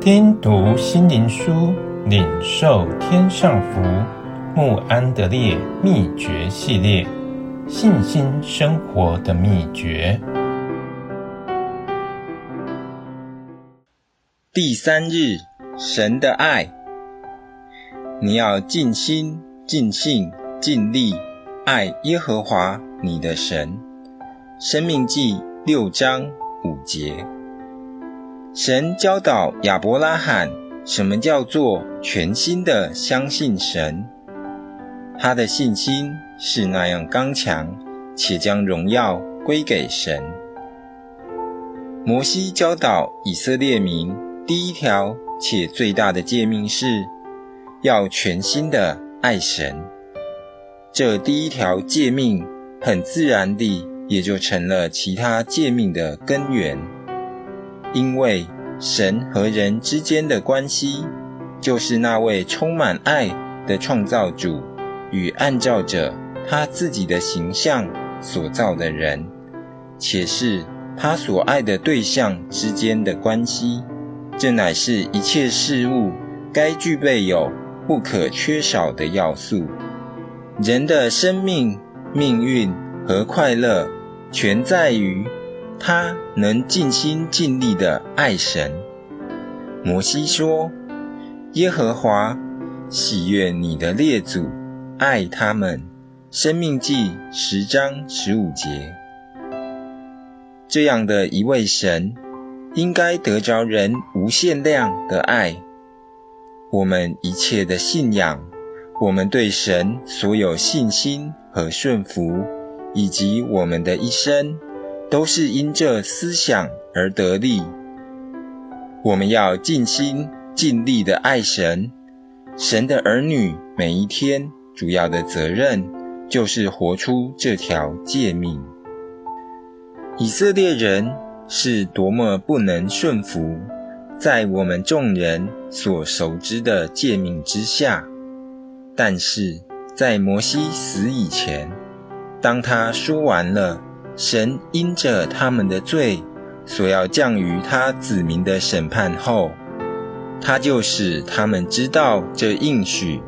听读心灵书，领受天上福。慕安德烈秘诀系列，信心生活的秘诀。第三日，神的爱，你要尽心、尽性、尽力爱耶和华你的神。生命记六章五节。神教导亚伯拉罕，什么叫做全心的相信神。他的信心是那样刚强，且将荣耀归给神。摩西教导以色列民，第一条且最大的诫命是，要全心的爱神。这第一条诫命，很自然地也就成了其他诫命的根源。因为神和人之间的关系，就是那位充满爱的创造主与按照着他自己的形象所造的人，且是他所爱的对象之间的关系。这乃是一切事物该具备有不可缺少的要素。人的生命、命运和快乐，全在于。他能尽心尽力地爱神。摩西说：“耶和华喜悦你的列祖，爱他们。”生命记十章十五节。这样的一位神，应该得着人无限量的爱。我们一切的信仰，我们对神所有信心和顺服，以及我们的一生。都是因这思想而得力。我们要尽心尽力地爱神。神的儿女每一天主要的责任，就是活出这条诫命。以色列人是多么不能顺服，在我们众人所熟知的诫命之下。但是在摩西死以前，当他说完了。神因着他们的罪，所要降于他子民的审判后，他就使他们知道这应许：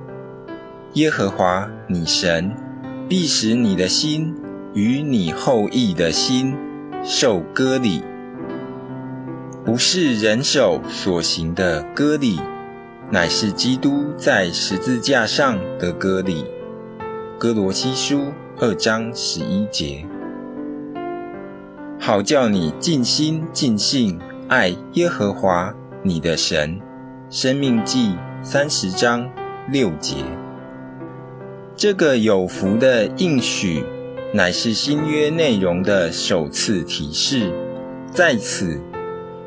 耶和华你神必使你的心与你后裔的心受割礼，不是人手所行的割礼，乃是基督在十字架上的割礼。歌罗西书二章十一节。好叫你尽心尽性爱耶和华你的神。生命记三十章六节。这个有福的应许，乃是新约内容的首次提示。在此，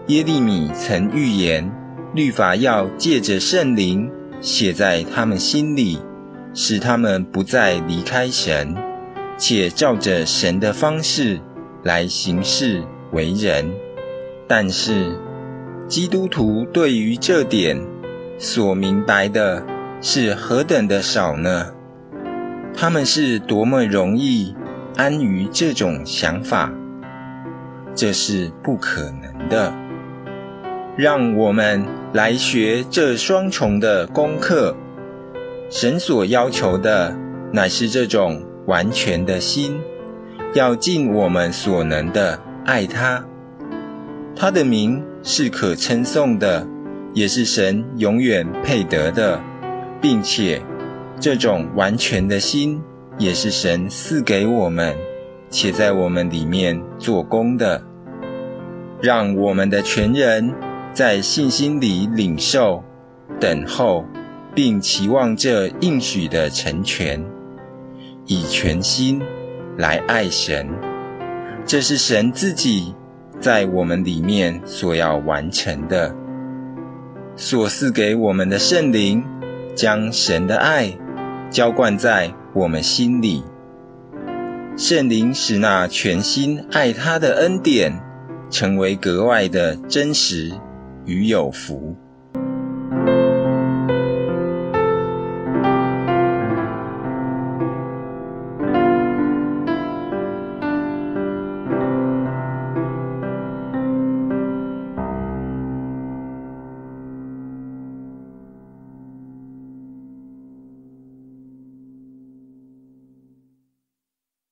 耶利米曾预言，律法要借着圣灵写在他们心里，使他们不再离开神，且照着神的方式。来行事为人，但是基督徒对于这点所明白的是何等的少呢？他们是多么容易安于这种想法？这是不可能的。让我们来学这双重的功课。神所要求的乃是这种完全的心。要尽我们所能的爱他，他的名是可称颂的，也是神永远配得的，并且这种完全的心也是神赐给我们，且在我们里面做工的，让我们的全人在信心里领受、等候，并期望这应许的成全，以全心。来爱神，这是神自己在我们里面所要完成的，所赐给我们的圣灵，将神的爱浇灌在我们心里。圣灵使那全心爱他的恩典，成为格外的真实与有福。